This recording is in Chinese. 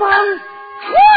我我